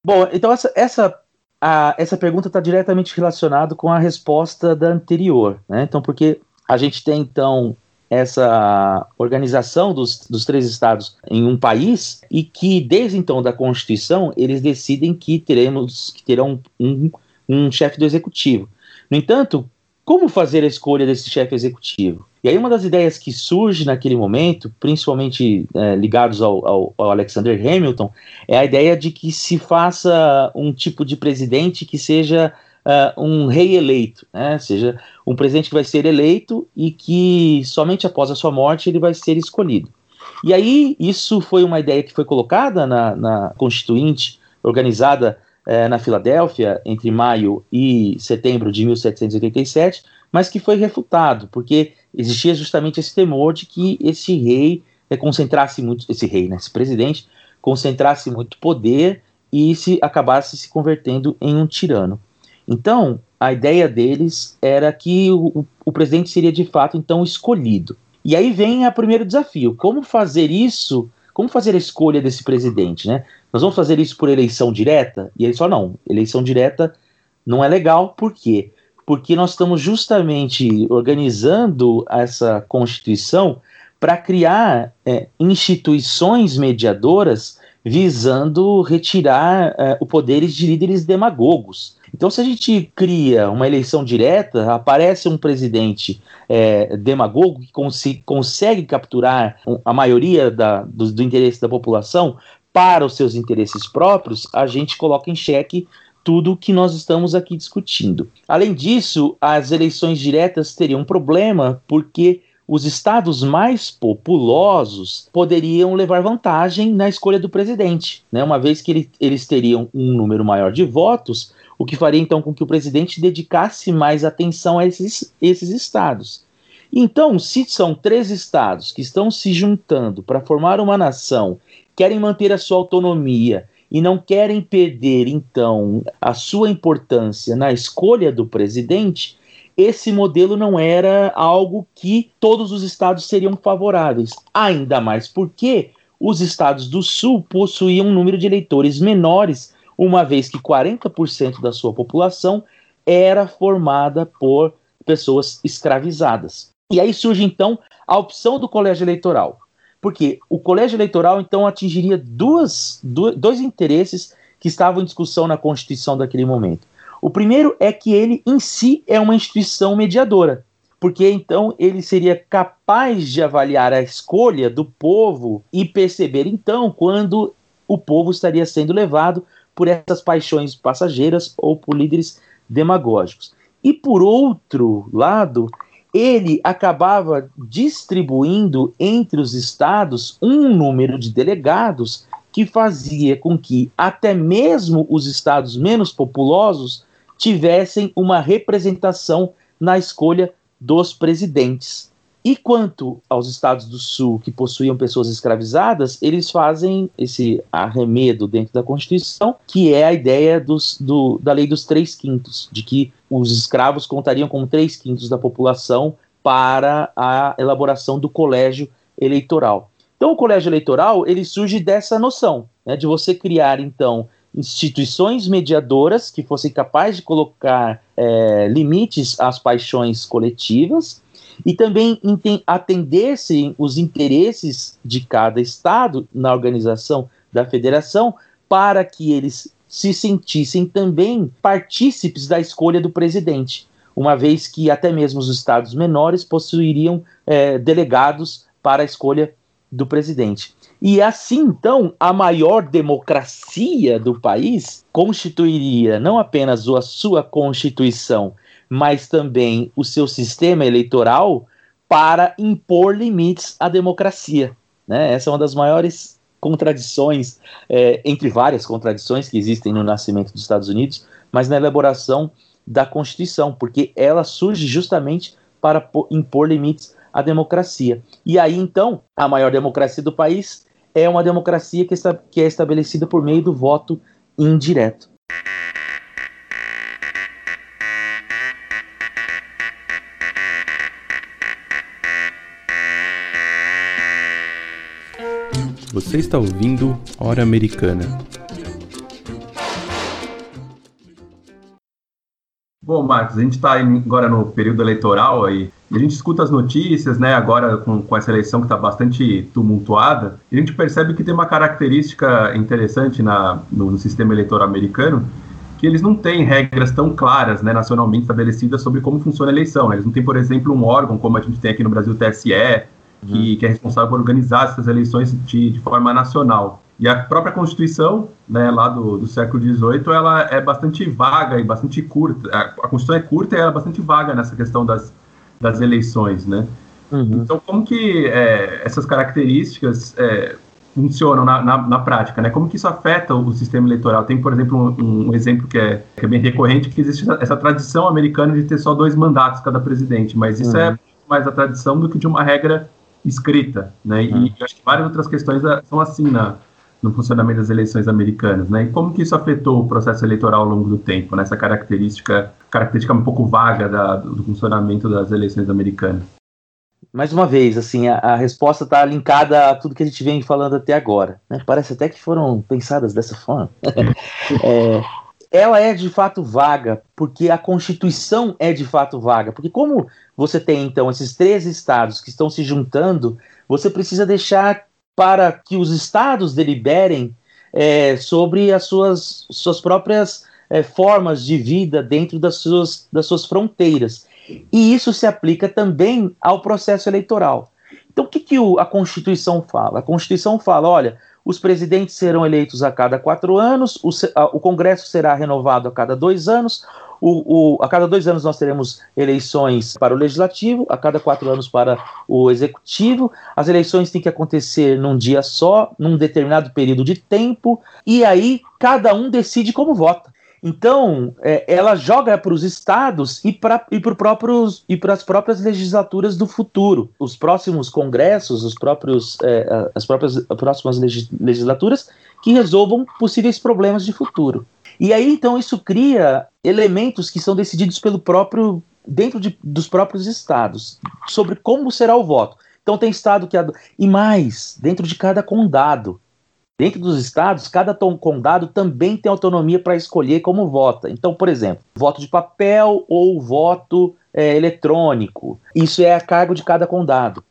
Bom, então essa, essa, a, essa pergunta está diretamente relacionada com a resposta da anterior, né? Então, porque A gente tem então essa organização dos, dos três estados em um país e que desde então da Constituição eles decidem que teremos que terão um, um chefe do executivo. No entanto, como fazer a escolha desse chefe executivo? E aí uma das ideias que surge naquele momento, principalmente é, ligados ao, ao, ao, Alexander Hamilton, é a ideia de que se faça um tipo de presidente que seja uh, um rei eleito, né? seja um presidente que vai ser eleito e que somente após a sua morte ele vai ser escolhido. E aí isso foi uma ideia que foi colocada na, na Constituinte, organizada eh, na Filadélfia entre maio e setembro de 1787, mas que foi refutado, porque existia justamente esse temor de que esse rei concentrasse muito, esse rei, né, esse presidente, concentrasse muito poder e se acabasse se convertendo em um tirano. Então, a ideia deles era que o, o presidente seria de fato então escolhido. E aí vem o primeiro desafio: como fazer isso? Como fazer a escolha desse presidente, né? Nós vamos fazer isso por eleição direta? E ele só não, eleição direta não é legal, por quê? Porque nós estamos justamente organizando essa Constituição para criar é, instituições mediadoras visando retirar é, o poderes de líderes demagogos. Então, se a gente cria uma eleição direta, aparece um presidente é, demagogo que cons consegue capturar a maioria da, do, do interesse da população para os seus interesses próprios, a gente coloca em xeque tudo o que nós estamos aqui discutindo. Além disso, as eleições diretas teriam um problema porque os estados mais populosos poderiam levar vantagem na escolha do presidente, né? uma vez que ele, eles teriam um número maior de votos, o que faria então com que o presidente dedicasse mais atenção a esses, esses estados. Então, se são três estados que estão se juntando para formar uma nação, querem manter a sua autonomia e não querem perder então a sua importância na escolha do presidente, esse modelo não era algo que todos os estados seriam favoráveis. Ainda mais porque os estados do sul possuíam um número de eleitores menores, uma vez que 40% da sua população era formada por pessoas escravizadas. E aí surge então a opção do colégio eleitoral. Porque o colégio eleitoral então atingiria duas, dois interesses que estavam em discussão na Constituição daquele momento. O primeiro é que ele em si é uma instituição mediadora, porque então ele seria capaz de avaliar a escolha do povo e perceber então quando o povo estaria sendo levado por essas paixões passageiras ou por líderes demagógicos. E por outro lado, ele acabava distribuindo entre os estados um número de delegados que fazia com que até mesmo os estados menos populosos tivessem uma representação na escolha dos presidentes. E quanto aos estados do sul que possuíam pessoas escravizadas, eles fazem esse arremedo dentro da Constituição, que é a ideia dos, do, da lei dos três quintos, de que os escravos contariam como três quintos da população para a elaboração do colégio eleitoral. Então, o colégio eleitoral ele surge dessa noção, né, de você criar então instituições mediadoras que fossem capazes de colocar é, limites às paixões coletivas e também atendessem os interesses de cada estado na organização da federação para que eles se sentissem também partícipes da escolha do presidente, uma vez que até mesmo os estados menores possuiriam é, delegados para a escolha do presidente. E assim, então, a maior democracia do país constituiria não apenas a sua constituição, mas também o seu sistema eleitoral para impor limites à democracia. Né? Essa é uma das maiores contradições, é, entre várias contradições que existem no nascimento dos Estados Unidos, mas na elaboração da Constituição, porque ela surge justamente para impor limites à democracia. E aí, então, a maior democracia do país é uma democracia que, está, que é estabelecida por meio do voto indireto. Você está ouvindo Hora Americana. Bom, Marcos, a gente está agora no período eleitoral aí, e a gente escuta as notícias, né, agora com, com essa eleição que está bastante tumultuada, e a gente percebe que tem uma característica interessante na, no, no sistema eleitoral americano, que eles não têm regras tão claras, né, nacionalmente estabelecidas sobre como funciona a eleição. Né? Eles não têm, por exemplo, um órgão como a gente tem aqui no Brasil, o TSE, uhum. que é responsável por organizar essas eleições de, de forma nacional. E a própria Constituição, né, lá do, do século XVIII, ela é bastante vaga e bastante curta. A, a Constituição é curta e ela é bastante vaga nessa questão das, das eleições, né? Uhum. Então, como que é, essas características é, funcionam na, na, na, prática, né? Como que isso afeta o sistema eleitoral? Tem, por exemplo, um, um exemplo que é, que é, bem recorrente, que existe essa, tradição americana de ter só dois mandatos cada presidente, mas isso uhum. é mais a tradição do que de uma regra escrita, né? E uhum. eu acho que várias outras questões é, são assim na no funcionamento das eleições americanas, né? E como que isso afetou o processo eleitoral ao longo do tempo, nessa né? característica, característica um pouco vaga da, do funcionamento das eleições americanas? Mais uma vez, assim, a, a resposta está linkada a tudo que a gente vem falando até agora. Né? Parece até que foram pensadas dessa forma. é, ela é de fato vaga, porque a Constituição é de fato vaga. Porque como você tem, então, esses três estados que estão se juntando, você precisa deixar para que os estados deliberem é, sobre as suas, suas próprias é, formas de vida dentro das suas, das suas fronteiras. E isso se aplica também ao processo eleitoral. Então, o que, que o, a Constituição fala? A Constituição fala: olha, os presidentes serão eleitos a cada quatro anos, o, o Congresso será renovado a cada dois anos, o, o, a cada dois anos nós teremos eleições para o legislativo, a cada quatro anos para o executivo. As eleições têm que acontecer num dia só, num determinado período de tempo, e aí cada um decide como vota. Então, é, ela joga para os estados e para e as próprias legislaturas do futuro. Os próximos congressos, os próprios é, as próprias as próximas legislaturas que resolvam possíveis problemas de futuro. E aí, então, isso cria elementos que são decididos pelo próprio, dentro de, dos próprios estados, sobre como será o voto. Então, tem estado que. E mais, dentro de cada condado. Dentro dos estados, cada condado também tem autonomia para escolher como vota. Então, por exemplo, voto de papel ou voto é, eletrônico. Isso é a cargo de cada condado.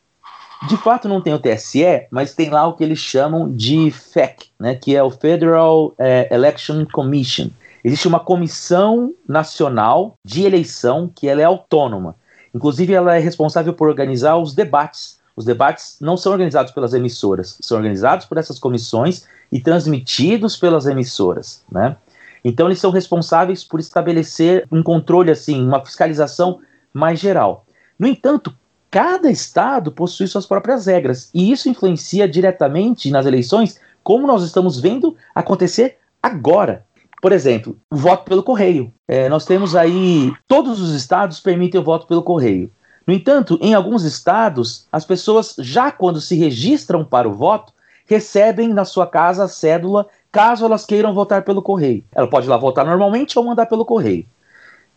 De fato, não tem o TSE, mas tem lá o que eles chamam de FEC, né, que é o Federal é, Election Commission. Existe uma comissão nacional de eleição que ela é autônoma. Inclusive, ela é responsável por organizar os debates. Os debates não são organizados pelas emissoras, são organizados por essas comissões e transmitidos pelas emissoras, né? Então, eles são responsáveis por estabelecer um controle, assim, uma fiscalização mais geral. No entanto, cada estado possui suas próprias regras e isso influencia diretamente nas eleições, como nós estamos vendo acontecer agora. Por exemplo, o voto pelo correio. É, nós temos aí todos os estados permitem o voto pelo correio. No entanto, em alguns estados, as pessoas já quando se registram para o voto recebem na sua casa a cédula caso elas queiram votar pelo correio. Ela pode ir lá votar normalmente ou mandar pelo correio.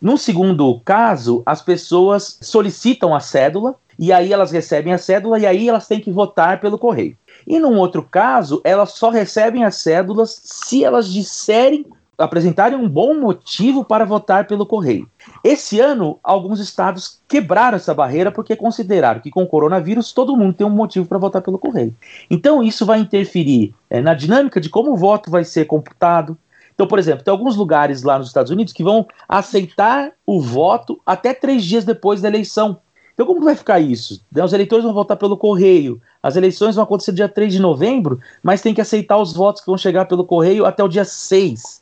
No segundo caso, as pessoas solicitam a cédula e aí elas recebem a cédula e aí elas têm que votar pelo correio. E num outro caso, elas só recebem as cédulas se elas disserem, apresentarem um bom motivo para votar pelo correio. Esse ano, alguns estados quebraram essa barreira porque consideraram que com o coronavírus todo mundo tem um motivo para votar pelo correio. Então isso vai interferir é, na dinâmica de como o voto vai ser computado. Então, por exemplo, tem alguns lugares lá nos Estados Unidos que vão aceitar o voto até três dias depois da eleição. Então, como vai ficar isso? Os eleitores vão votar pelo correio. As eleições vão acontecer dia 3 de novembro, mas tem que aceitar os votos que vão chegar pelo correio até o dia 6.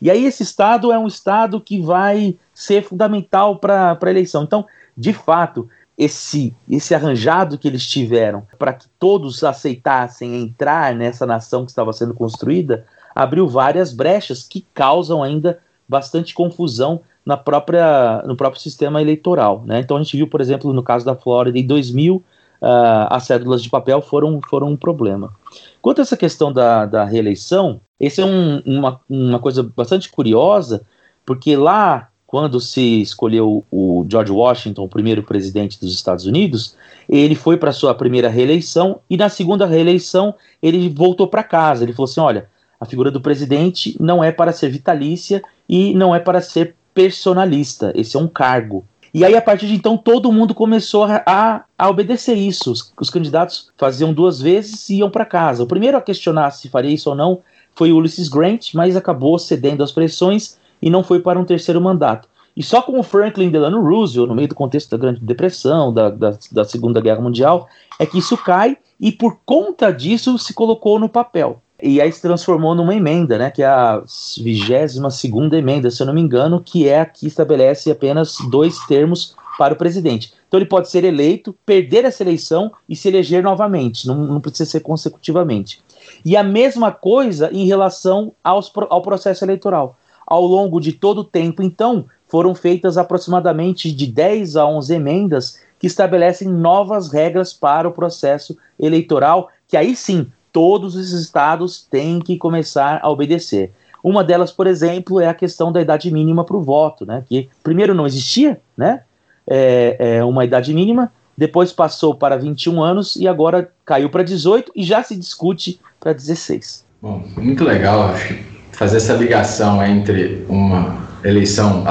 E aí, esse estado é um estado que vai ser fundamental para a eleição. Então, de fato, esse, esse arranjado que eles tiveram para que todos aceitassem entrar nessa nação que estava sendo construída abriu várias brechas que causam ainda bastante confusão na própria, no próprio sistema eleitoral. Né? Então a gente viu, por exemplo, no caso da Flórida, em 2000, uh, ah, as cédulas de papel foram, foram um problema. Quanto a essa questão da, da reeleição, esse é um, uma, uma coisa bastante curiosa, porque lá, quando se escolheu o George Washington, o primeiro presidente dos Estados Unidos, ele foi para sua primeira reeleição e na segunda reeleição ele voltou para casa. Ele falou assim: olha, a figura do presidente não é para ser vitalícia e não é para ser personalista, esse é um cargo. E aí, a partir de então, todo mundo começou a, a obedecer isso. Os, os, candidatos faziam duas vezes e iam para casa. O primeiro a questionar se faria isso ou não foi Ulysses Grant, mas acabou cedendo às pressões e não foi para um terceiro mandato. E só com o Franklin Delano Roosevelt, no meio do contexto da Grande Depressão, da, da, da Segunda Guerra Mundial, é que isso cai e por conta disso se colocou no papel. E aí se transformou numa emenda, né, que é a 22 segunda emenda, se eu não me engano, que é a que estabelece apenas dois termos para o presidente. Então ele pode ser eleito, perder essa eleição e se eleger novamente, não, não precisa ser consecutivamente. E a mesma coisa em relação aos, ao processo eleitoral. Ao longo de todo o tempo, então, foram feitas aproximadamente de 10 a 11 emendas que estabelecem novas regras para o processo eleitoral, que aí sim todos os estados têm que começar a obedecer. Uma delas, por exemplo, é a questão da idade mínima para o voto, né? Que primeiro não existia, né? É, é uma idade mínima, depois passou para 21 anos e agora caiu para 18 e já se discute para 16. Bom, muito legal, acho fazer essa ligação entre uma eleição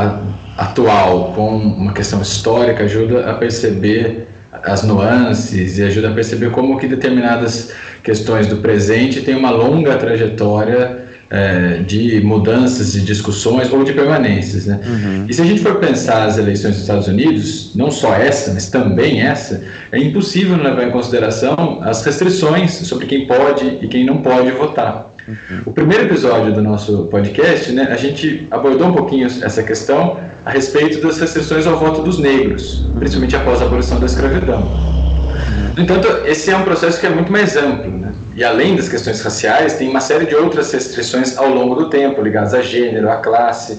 atual com uma questão histórica ajuda a perceber as nuances e ajuda a perceber como que determinadas questões do presente têm uma longa trajetória é, de mudanças, de discussões ou de permanências. Né? Uhum. E se a gente for pensar as eleições dos Estados Unidos, não só essa, mas também essa, é impossível não levar em consideração as restrições sobre quem pode e quem não pode votar. Uhum. O primeiro episódio do nosso podcast, né, a gente abordou um pouquinho essa questão a respeito das restrições ao voto dos negros, principalmente após a abolição da escravidão. No entanto, esse é um processo que é muito mais amplo, né? E além das questões raciais, tem uma série de outras restrições ao longo do tempo, ligadas a gênero, a classe.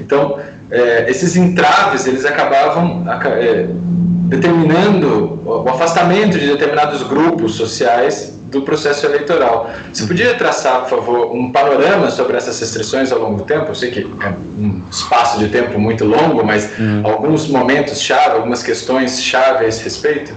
Então, é, esses entraves, eles acabavam é, determinando o afastamento de determinados grupos sociais do processo eleitoral. Você podia traçar, por favor, um panorama sobre essas restrições ao longo do tempo? Eu sei que é um espaço de tempo muito longo, mas hum. alguns momentos chave, algumas questões chave a esse respeito?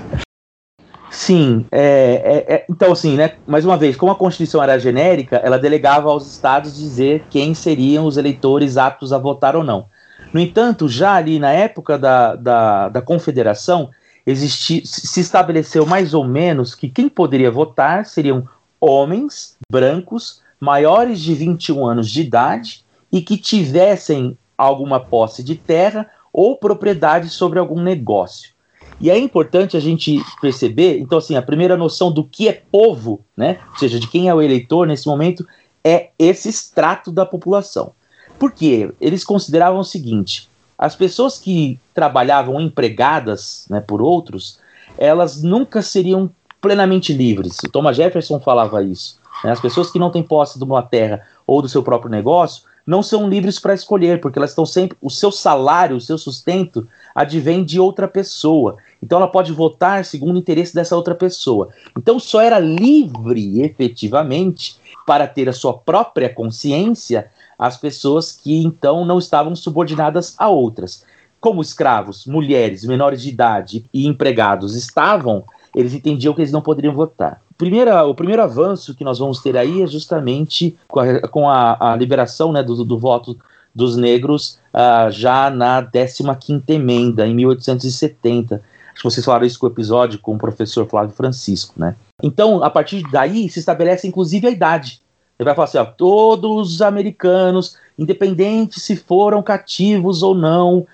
Sim, é, é, é, então assim, né, mais uma vez, como a Constituição era genérica, ela delegava aos estados dizer quem seriam os eleitores aptos a votar ou não. No entanto, já ali na época da, da, da Confederação, existi, se estabeleceu mais ou menos que quem poderia votar seriam homens brancos maiores de 21 anos de idade e que tivessem alguma posse de terra ou propriedade sobre algum negócio. E é importante a gente perceber, então assim, a primeira noção do que é povo, né, ou seja, de quem é o eleitor nesse momento, é esse extrato da população. Por quê? Eles consideravam o seguinte: as pessoas que trabalhavam empregadas né, por outros, elas nunca seriam plenamente livres. O Thomas Jefferson falava isso. Né? As pessoas que não têm posse de uma terra ou do seu próprio negócio não são livres para escolher, porque elas estão sempre. O seu salário, o seu sustento advém de outra pessoa. Então ela pode votar segundo o interesse dessa outra pessoa. Então só era livre, efetivamente, para ter a sua própria consciência as pessoas que então não estavam subordinadas a outras. Como escravos, mulheres, menores de idade e empregados estavam, eles entendiam que eles não poderiam votar. Primeira, o primeiro avanço que nós vamos ter aí é justamente com a, com a, a liberação né, do, do, voto dos negros uh, já na 15ª emenda, em 1870. Que vocês falaram isso com o episódio com o professor Flávio Francisco, né? Então, a partir daí, se estabelece inclusive a idade. Ele vai falar assim: ó, todos os americanos, independente se foram cativos ou não,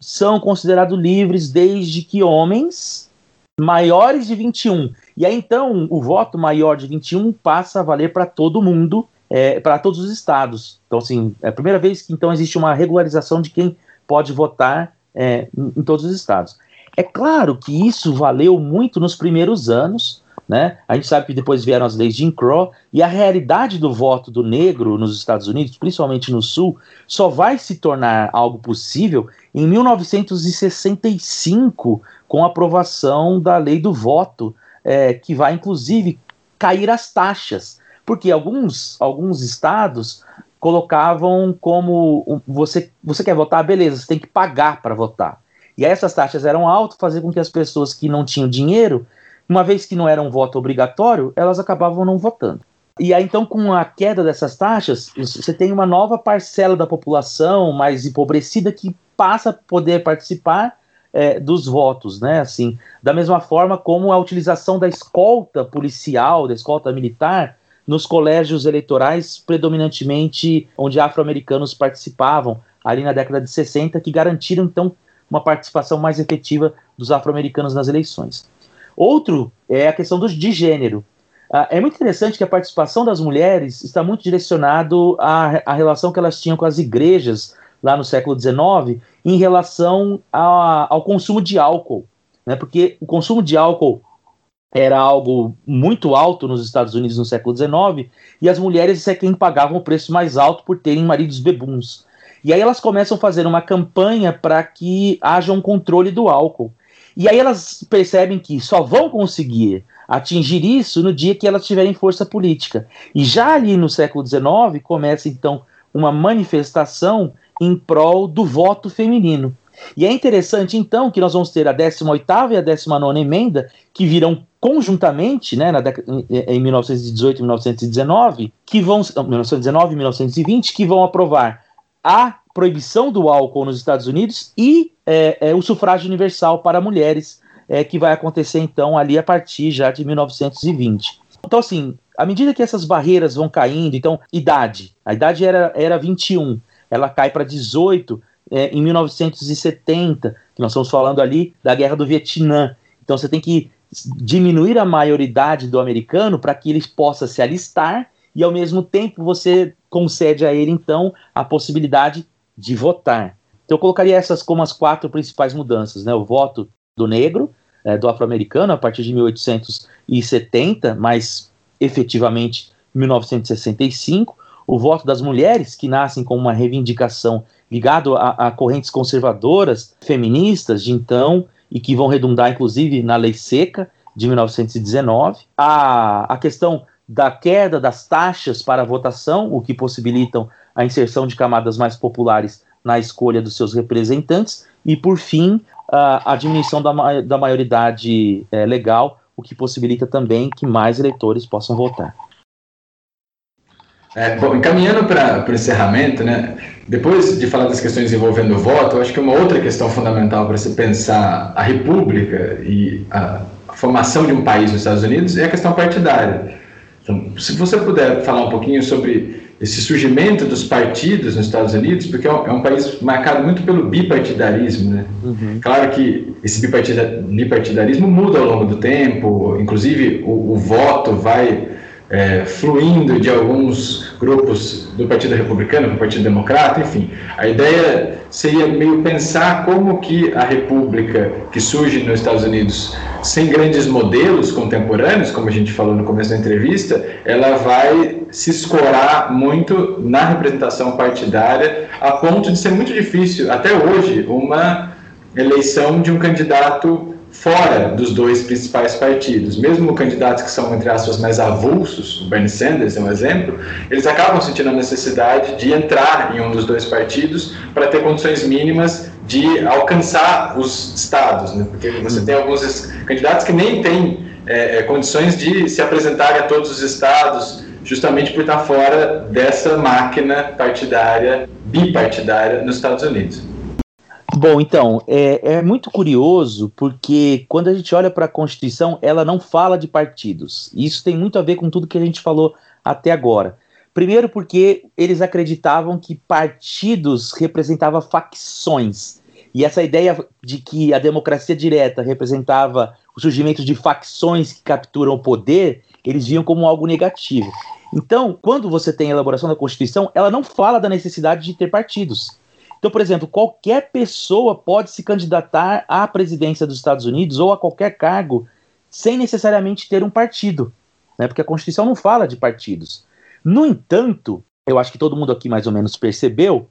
são considerados livres desde que homens maiores de 21. E aí então o voto maior de 21 passa a valer para todo mundo, é, para todos os estados. Então, assim, é a primeira vez que então existe uma regularização de quem pode votar é, em, em todos os estados. É claro que isso valeu muito nos primeiros anos, né? A gente sabe que depois vieram as leis de Jim Crow e a realidade do voto do negro nos Estados Unidos, principalmente no Sul, só vai se tornar algo possível em 1965 com a aprovação da lei do voto, é, que vai inclusive cair as taxas, porque alguns, alguns estados colocavam como você, você quer votar, beleza, você tem que pagar para votar. E essas taxas eram altas, fazer com que as pessoas que não tinham dinheiro uma vez que não era um voto obrigatório, elas acabavam não votando. E aí, então, com a queda dessas taxas, você tem uma nova parcela da população mais empobrecida que passa a poder participar é, dos votos, né? Assim, da mesma forma como a utilização da escolta policial, da escolta militar, nos colégios eleitorais, predominantemente onde afro-americanos participavam, ali na década de 60, que garantiram, então, uma participação mais efetiva dos afro-americanos nas eleições. Outro é a questão do, de gênero. Ah, é muito interessante que a participação das mulheres está muito direcionado à, à relação que elas tinham com as igrejas lá no século XIX em relação a, ao consumo de álcool, né? porque o consumo de álcool era algo muito alto nos Estados Unidos no século XIX e as mulheres é quem pagavam o preço mais alto por terem maridos bebuns. E aí elas começam a fazer uma campanha para que haja um controle do álcool. E aí elas percebem que só vão conseguir atingir isso no dia que elas tiverem força política. E já ali no século XIX começa então uma manifestação em prol do voto feminino. E é interessante então que nós vamos ter a 18ª e a 19ª emenda que virão conjuntamente, né, na em 1918 e 1919, que vão 1919 e 1920, que vão aprovar a proibição do álcool nos Estados Unidos e é, é, o sufrágio universal para mulheres, é, que vai acontecer então ali a partir já de 1920. Então, assim, à medida que essas barreiras vão caindo, então, idade, a idade era, era 21, ela cai para 18 é, em 1970, que nós estamos falando ali da guerra do Vietnã. Então, você tem que diminuir a maioridade do americano para que ele possa se alistar e, ao mesmo tempo, você concede a ele, então, a possibilidade de votar. Então, eu colocaria essas como as quatro principais mudanças: né? o voto do negro, é, do afro-americano, a partir de 1870, mas efetivamente 1965, o voto das mulheres, que nascem com uma reivindicação ligado a, a, correntes conservadoras, feministas de então, e que vão redundar inclusive na lei seca de 1919, a, a questão da queda das taxas para votação, o que possibilitam a inserção de camadas mais populares na escolha dos seus representantes, e por fim, a, a diminuição da, da maioridade é, legal, o que possibilita também que mais eleitores possam votar. É, bom, encaminhando para o encerramento, né, depois de falar das questões envolvendo o voto, eu acho que uma outra questão fundamental para se pensar a república e a, formação de um país nos Estados Unidos é a questão partidária. Então, se você puder falar um pouquinho sobre esse surgimento dos partidos nos Estados Unidos, porque é um, é um país marcado muito pelo bipartidarismo, né? Uhum. Claro que esse bipartidarismo muda ao longo do tempo, inclusive o, o voto vai é, fluindo de alguns grupos do Partido Republicano para o Partido Democrata, enfim. A ideia seria meio pensar como que a República que surge nos Estados Unidos, sem grandes modelos contemporâneos, como a gente falou no começo da entrevista, ela vai se escorar muito na representação partidária, a ponto de ser muito difícil, até hoje, uma eleição de um candidato fora dos dois principais partidos. Mesmo candidatos que são, entre aspas, mais avulsos, o Bernie Sanders é um exemplo, eles acabam sentindo a necessidade de entrar em um dos dois partidos para ter condições mínimas de alcançar os estados, né? porque você tem alguns candidatos que nem têm é, é, condições de se apresentarem a todos os estados, justamente por estar fora dessa máquina partidária, bipartidária nos Estados Unidos. Bom, então, é, é, muito curioso porque quando a gente olha para a Constituição, ela não fala de partidos. Isso tem muito a ver com tudo que a gente falou até agora. Primeiro, porque eles acreditavam que partidos representavam facções. E essa ideia de que a democracia direta representava o surgimento de facções que capturam o poder, eles viam como algo negativo. Então, quando você tem a elaboração da Constituição, ela não fala da necessidade de ter partidos. Então, por exemplo, qualquer pessoa pode se candidatar à presidência dos Estados Unidos ou a qualquer cargo sem necessariamente ter um partido, né? Porque a Constituição não fala de partidos. No entanto, eu acho que todo mundo aqui mais ou menos percebeu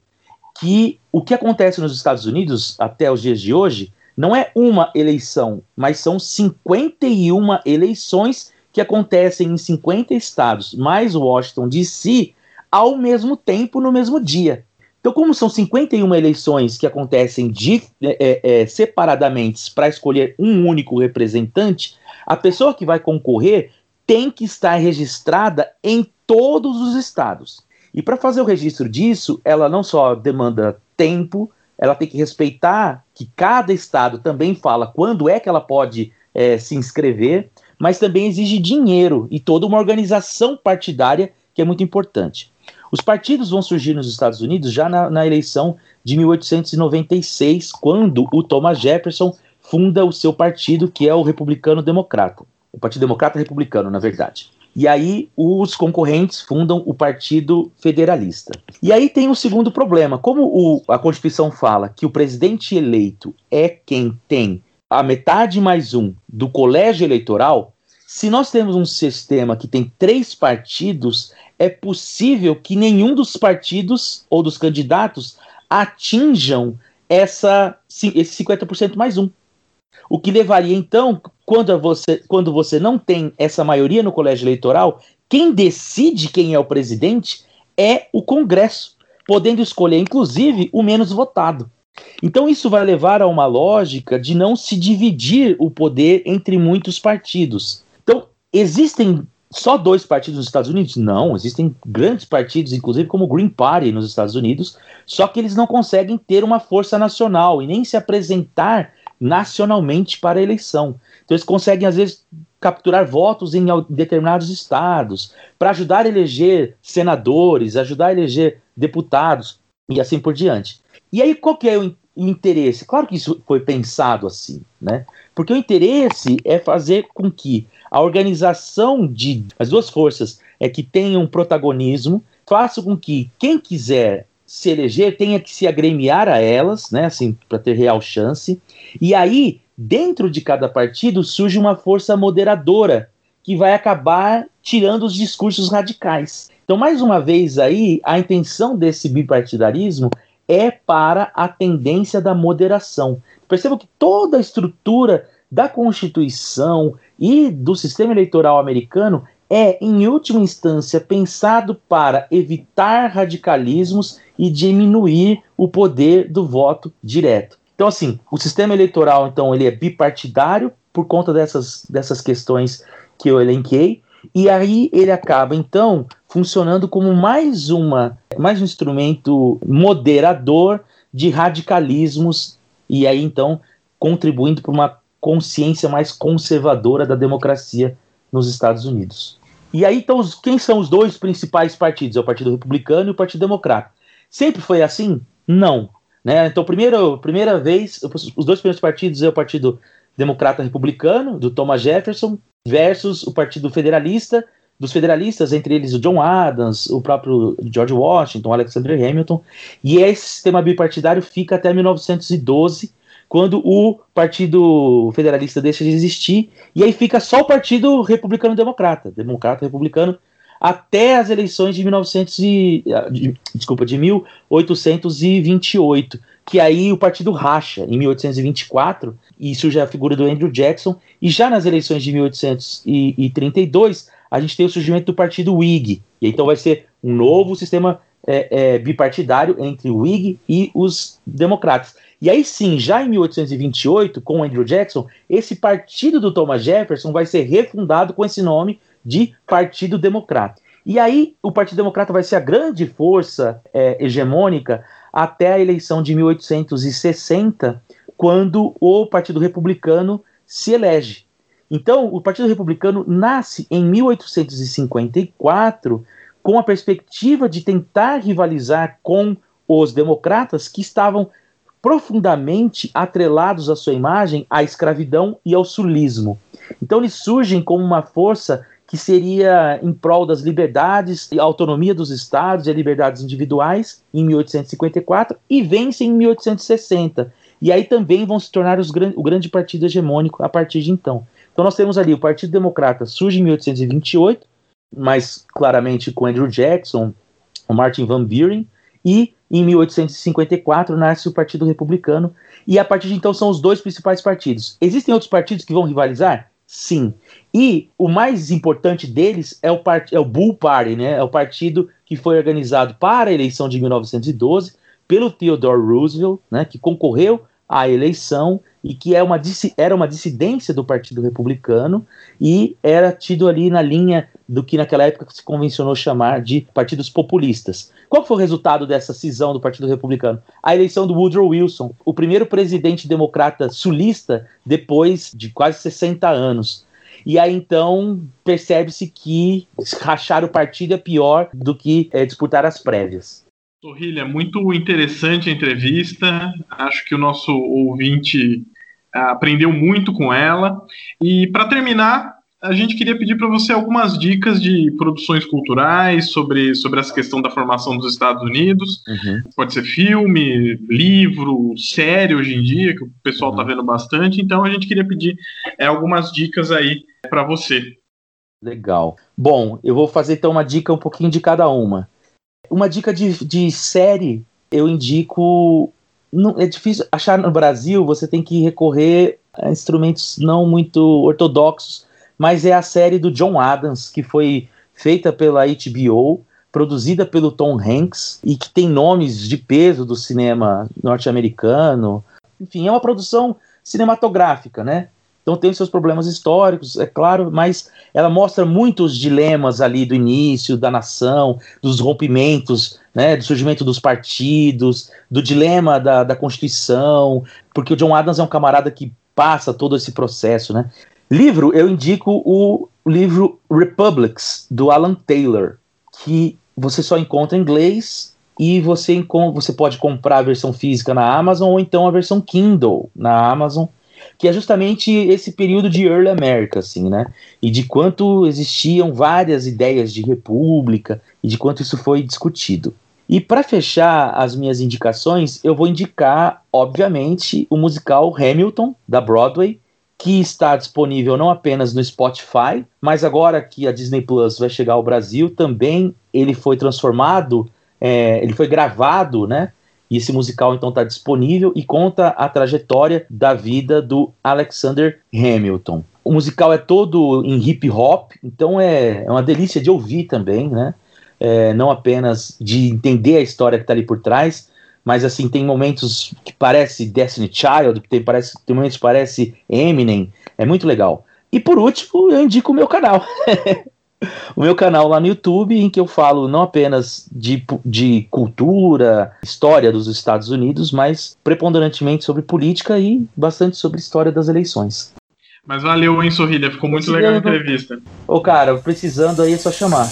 que o que acontece nos Estados Unidos até os dias de hoje não é uma eleição, mas são 51 eleições que acontecem em 50 estados, mais Washington DC, ao mesmo tempo, no mesmo dia. Então, como são 51 eleições que acontecem de, é, é, é separadamente para escolher um único representante, a pessoa que vai concorrer tem que estar registrada em todos os estados. E para fazer o registro disso, ela não só demanda tempo, ela tem que respeitar que cada estado também fala quando é que ela pode é, se inscrever, mas também exige dinheiro e toda uma organização partidária que é muito importante. Os partidos vão surgir nos Estados Unidos já na, na eleição de 1896, quando o Thomas Jefferson funda o seu partido, que é o Republicano Democrata. O Partido Democrata Republicano, na verdade. E aí os concorrentes fundam o Partido Federalista. E aí tem o segundo problema. Como o, a Constituição fala que o presidente eleito é quem tem a metade mais um do colégio eleitoral, se nós temos um sistema que tem três partidos, é possível que nenhum dos partidos ou dos candidatos atinjam essa, esse 50% mais um. O que levaria, então, quando você, quando você não tem essa maioria no colégio eleitoral, quem decide quem é o presidente é o Congresso, podendo escolher, inclusive, o menos votado. Então, isso vai levar a uma lógica de não se dividir o poder entre muitos partidos. Existem só dois partidos nos Estados Unidos? Não, existem grandes partidos, inclusive como o Green Party nos Estados Unidos, só que eles não conseguem ter uma força nacional e nem se apresentar nacionalmente para a eleição. Então eles conseguem, às vezes, capturar votos em determinados estados, para ajudar a eleger senadores, ajudar a eleger deputados e assim por diante. E aí, qual que é o interesse? Claro que isso foi pensado assim, né? Porque o interesse é fazer com que a organização de as duas forças é que tenham protagonismo, faça com que quem quiser se eleger tenha que se agremiar a elas, né, assim, para ter real chance. E aí, dentro de cada partido surge uma força moderadora que vai acabar tirando os discursos radicais. Então, mais uma vez aí, a intenção desse bipartidarismo é para a tendência da moderação. Percebam que toda a estrutura da Constituição e do sistema eleitoral americano é, em última instância, pensado para evitar radicalismos e diminuir o poder do voto direto. Então, assim, o sistema eleitoral, então, ele é bipartidário por conta dessas, dessas questões que eu elenquei, e aí ele acaba, então, funcionando como mais, uma, mais um instrumento moderador de radicalismos, e aí, então, contribuindo para uma consciência mais conservadora da democracia nos Estados Unidos. E aí, então, quem são os dois principais partidos? É o Partido Republicano e o Partido Democrata. Sempre foi assim? Não. Né? Então, primeiro, primeira vez, os dois primeiros partidos é o Partido Democrata Republicano, do Thomas Jefferson, versus o Partido Federalista, dos federalistas, entre eles o John Adams, o próprio George Washington, Alexander Hamilton, e esse sistema bipartidário fica até 1912, quando o Partido Federalista deixa de existir, e aí fica só o Partido Republicano-Democrata, Democrata-Republicano, até as eleições de 1900 e, ah, de, desculpa, de 1828, que aí o partido racha em 1824 e surge a figura do Andrew Jackson, e já nas eleições de 1832 a gente tem o surgimento do partido Whig, e então vai ser um novo sistema é, é, bipartidário entre o Whig e os democratas. E aí sim, já em 1828, com Andrew Jackson, esse partido do Thomas Jefferson vai ser refundado com esse nome de Partido Democrata. E aí o Partido Democrata vai ser a grande força é, hegemônica até a eleição de 1860, quando o Partido Republicano se elege. Então, o Partido Republicano nasce em 1854 com a perspectiva de tentar rivalizar com os democratas que estavam profundamente atrelados à sua imagem à escravidão e ao sulismo. Então eles surgem como uma força que seria em prol das liberdades e autonomia dos estados e liberdades individuais em 1854 e vencem em 1860. E aí também vão se tornar os, o grande partido hegemônico a partir de então. Então nós temos ali o Partido Democrata surge em 1828, mas claramente com Andrew Jackson, o Martin Van Buren, e em 1854 nasce o Partido Republicano, e a partir de então são os dois principais partidos. Existem outros partidos que vão rivalizar? Sim. E o mais importante deles é o, part... é o Bull Party, né? É o partido que foi organizado para a eleição de 1912 pelo Theodore Roosevelt, né? Que concorreu à eleição e que é uma, era uma dissidência do Partido Republicano e era tido ali na linha do que naquela época se convencionou chamar de partidos populistas. Qual foi o resultado dessa cisão do Partido Republicano? A eleição do Woodrow Wilson, o primeiro presidente democrata sulista depois de quase 60 anos. E aí então percebe-se que rachar o partido é pior do que é, disputar as prévias. Torrilha, muito interessante a entrevista. Acho que o nosso ouvinte ah, aprendeu muito com ela. E para terminar, a gente queria pedir para você algumas dicas de produções culturais sobre, sobre essa questão da formação dos Estados Unidos. Uhum. Pode ser filme, livro, série hoje em dia, que o pessoal está uhum. vendo bastante. Então a gente queria pedir é, algumas dicas aí para você. Legal. Bom, eu vou fazer então uma dica um pouquinho de cada uma. Uma dica de, de série, eu indico. Não, é difícil achar no Brasil, você tem que recorrer a instrumentos não muito ortodoxos mas é a série do John Adams, que foi feita pela HBO, produzida pelo Tom Hanks e que tem nomes de peso do cinema norte-americano. Enfim, é uma produção cinematográfica, né? Então tem seus problemas históricos, é claro, mas ela mostra muitos dilemas ali do início da nação, dos rompimentos, né, do surgimento dos partidos, do dilema da, da Constituição, porque o John Adams é um camarada que passa todo esse processo, né? Livro, eu indico o livro Republics, do Alan Taylor, que você só encontra em inglês e você, você pode comprar a versão física na Amazon ou então a versão Kindle na Amazon, que é justamente esse período de Early America, assim, né? E de quanto existiam várias ideias de república e de quanto isso foi discutido. E para fechar as minhas indicações, eu vou indicar, obviamente, o musical Hamilton, da Broadway, que está disponível não apenas no Spotify, mas agora que a Disney Plus vai chegar ao Brasil, também ele foi transformado, é, ele foi gravado, né? E esse musical então está disponível e conta a trajetória da vida do Alexander Hamilton. O musical é todo em hip hop, então é, é uma delícia de ouvir também, né? É, não apenas de entender a história que está ali por trás, mas assim, tem momentos que parece Destiny Child, tem, parece, tem momentos que parece Eminem, é muito legal. E por último, eu indico o meu canal. o meu canal lá no YouTube, em que eu falo não apenas de, de cultura, história dos Estados Unidos, mas preponderantemente sobre política e bastante sobre história das eleições. Mas valeu, hein, Sorrilha? Ficou muito legal a entrevista. Ô, cara, precisando aí é só chamar.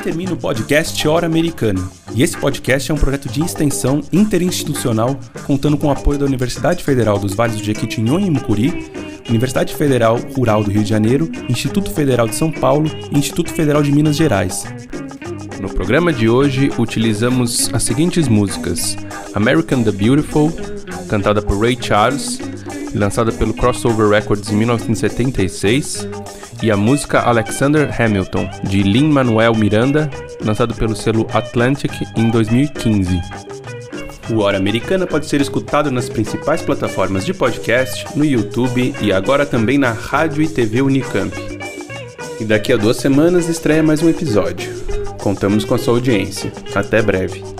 Termina o podcast Hora Americana. E esse podcast é um projeto de extensão interinstitucional contando com o apoio da Universidade Federal dos Vales do Jequitinhonha e Mucuri, Universidade Federal Rural do Rio de Janeiro, Instituto Federal de São Paulo e Instituto Federal de Minas Gerais. No programa de hoje, utilizamos as seguintes músicas: American the Beautiful, cantada por Ray Charles lançada pelo Crossover Records em 1976, e a música Alexander Hamilton, de Lin-Manuel Miranda, lançado pelo selo Atlantic em 2015. O Hora Americana pode ser escutado nas principais plataformas de podcast, no YouTube e agora também na Rádio e TV Unicamp. E daqui a duas semanas estreia mais um episódio. Contamos com a sua audiência. Até breve.